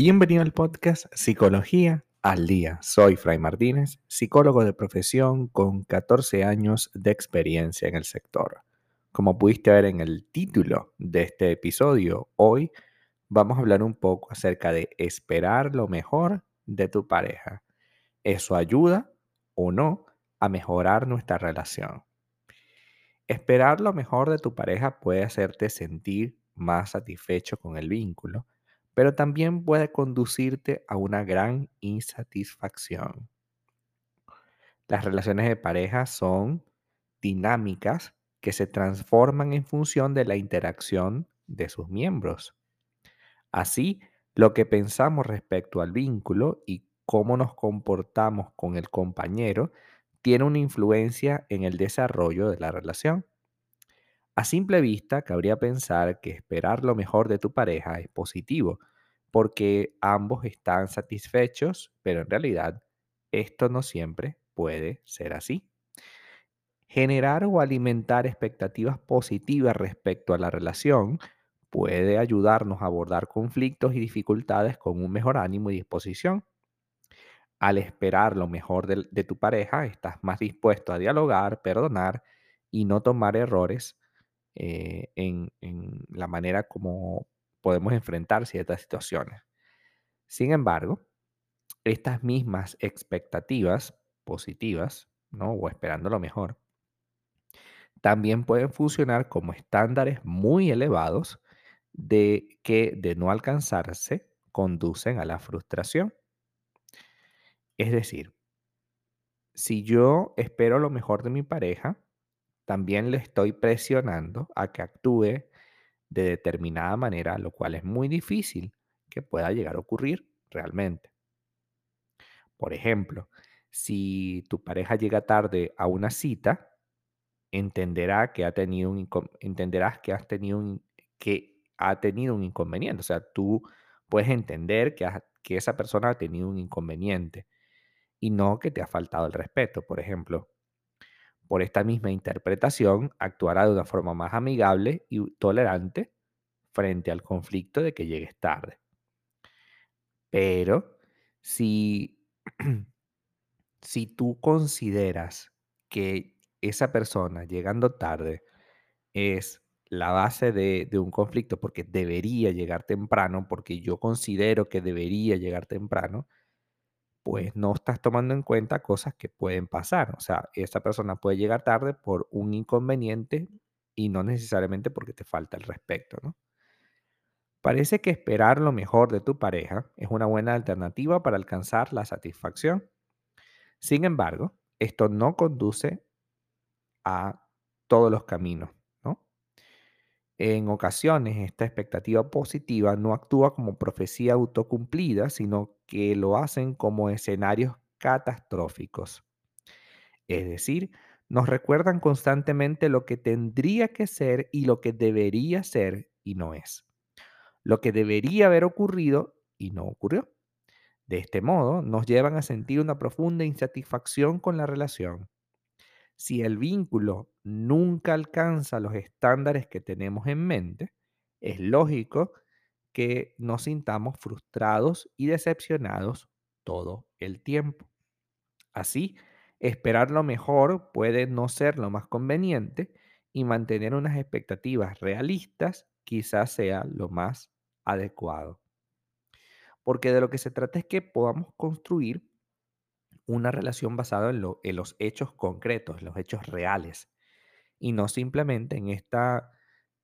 Bienvenido al podcast Psicología al Día. Soy Fray Martínez, psicólogo de profesión con 14 años de experiencia en el sector. Como pudiste ver en el título de este episodio, hoy vamos a hablar un poco acerca de esperar lo mejor de tu pareja. ¿Eso ayuda o no a mejorar nuestra relación? Esperar lo mejor de tu pareja puede hacerte sentir más satisfecho con el vínculo pero también puede conducirte a una gran insatisfacción. Las relaciones de pareja son dinámicas que se transforman en función de la interacción de sus miembros. Así, lo que pensamos respecto al vínculo y cómo nos comportamos con el compañero tiene una influencia en el desarrollo de la relación. A simple vista, cabría pensar que esperar lo mejor de tu pareja es positivo, porque ambos están satisfechos, pero en realidad esto no siempre puede ser así. Generar o alimentar expectativas positivas respecto a la relación puede ayudarnos a abordar conflictos y dificultades con un mejor ánimo y disposición. Al esperar lo mejor de, tu pareja, estás más dispuesto a dialogar, perdonar y no tomar errores eh, en, la manera como podemos enfrentar ciertas situaciones. Sin embargo, estas mismas expectativas positivas, ¿no? O esperando lo mejor, también pueden funcionar como estándares muy elevados de que de no alcanzarse conducen a la frustración. Es decir, si yo espero lo mejor de mi pareja, también le estoy presionando a que actúe de determinada manera, lo cual es muy difícil que pueda llegar a ocurrir realmente. Por ejemplo, si tu pareja llega tarde a una cita, entenderá que ha tenido un entenderás que has tenido un que ha tenido un inconveniente. O sea, tú puedes entender que, que esa persona ha tenido un inconveniente y no que te ha faltado el respeto, por ejemplo. Por esta misma interpretación, actuará de una forma más amigable y tolerante frente al conflicto de que llegues tarde. Pero si, si tú consideras que esa persona llegando tarde es la base de, de, un conflicto porque debería llegar temprano, porque yo considero que debería llegar temprano, pues no estás tomando en cuenta cosas que pueden pasar. O sea, esa persona puede llegar tarde por un inconveniente y no necesariamente porque te falta el respeto. Parece que esperar lo mejor de tu pareja es una buena alternativa para alcanzar la satisfacción. Sin embargo, esto no conduce a todos los caminos. En ocasiones, esta expectativa positiva no actúa como profecía autocumplida, sino que lo hacen como escenarios catastróficos. Es decir, nos recuerdan constantemente lo que tendría que ser y lo que debería ser y no es. Lo que debería haber ocurrido y no ocurrió. De este modo, nos llevan a sentir una profunda insatisfacción con la relación si el vínculo nunca alcanza los estándares que tenemos en mente, es lógico que nos sintamos frustrados y decepcionados todo el tiempo. Así, esperar lo mejor puede no ser lo más conveniente y mantener unas expectativas realistas quizás sea lo más adecuado. Porque de lo que se trata es que podamos construir una relación basada en, los hechos concretos, en los hechos reales, y no simplemente en esta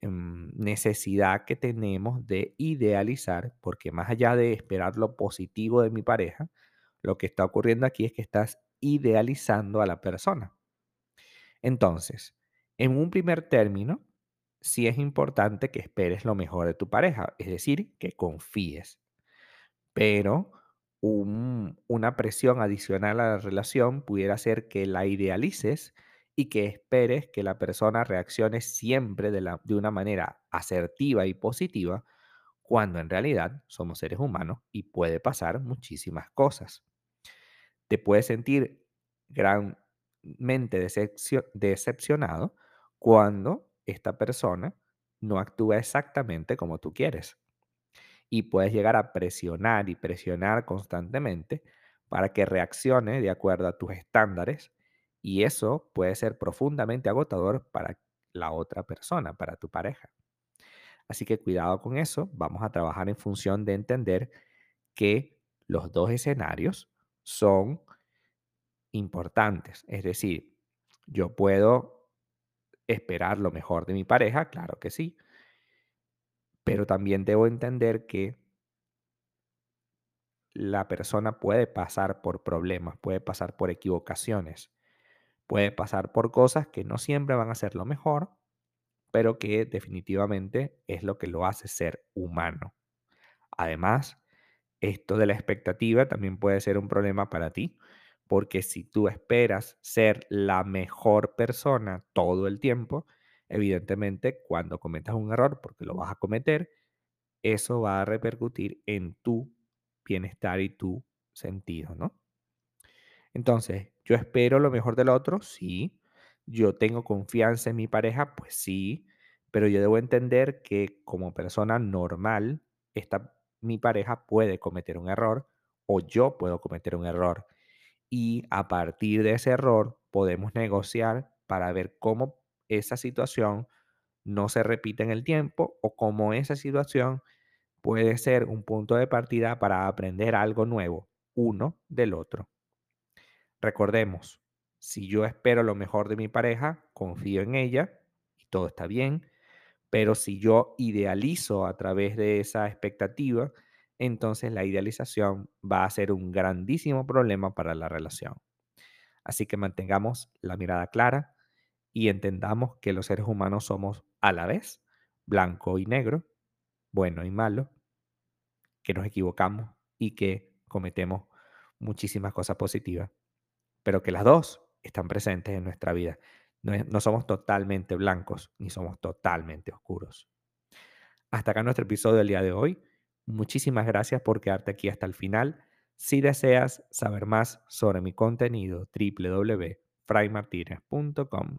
em, necesidad que tenemos de idealizar, porque más allá de esperar lo positivo de mi pareja, lo que está ocurriendo aquí es que estás idealizando a la persona. Entonces, en un primer término, sí es importante que esperes lo mejor de tu pareja, es decir, que confíes. Pero una presión adicional a la relación pudiera ser que la idealices y que esperes que la persona reaccione siempre de, una manera asertiva y positiva, cuando en realidad somos seres humanos y puede pasar muchísimas cosas. Te puedes sentir granmente decepcionado cuando esta persona no actúa exactamente como tú quieres. Y puedes llegar a presionar y presionar constantemente para que reaccione de acuerdo a tus estándares y eso puede ser profundamente agotador para la otra persona, para tu pareja. Así que cuidado con eso, vamos a trabajar en función de entender que los dos escenarios son importantes. Es decir, yo puedo esperar lo mejor de mi pareja, claro que sí, pero también debo entender que la persona puede pasar por problemas, puede pasar por equivocaciones, puede pasar por cosas que no siempre van a ser lo mejor, pero que definitivamente es lo que lo hace ser humano. Además, esto de la expectativa también puede ser un problema para ti, porque si tú esperas ser la mejor persona todo el tiempo, evidentemente cuando cometas un error, porque lo vas a cometer, eso va a repercutir en tu bienestar y tu sentido, ¿no? Entonces, yo espero lo mejor del otro, sí. Yo tengo confianza en mi pareja, pues sí. Pero yo debo entender que como persona normal, esta, mi pareja puede cometer un error o yo puedo cometer un error. Y a partir de ese error podemos negociar para ver cómo esa situación no se repite en el tiempo o cómo esa situación puede ser un punto de partida para aprender algo nuevo, uno del otro. Recordemos, si yo espero lo mejor de mi pareja, confío en ella y todo está bien, pero si yo idealizo a través de esa expectativa, entonces la idealización va a ser un grandísimo problema para la relación. Así que mantengamos la mirada clara y entendamos que los seres humanos somos a la vez blanco y negro, bueno y malo, que nos equivocamos y que cometemos muchísimas cosas positivas pero que las dos están presentes en nuestra vida. No, no somos totalmente blancos ni somos totalmente oscuros. Hasta acá nuestro episodio del día de hoy. Muchísimas gracias por quedarte aquí hasta el final. Si deseas saber más sobre mi contenido, www.fraymartinez.com.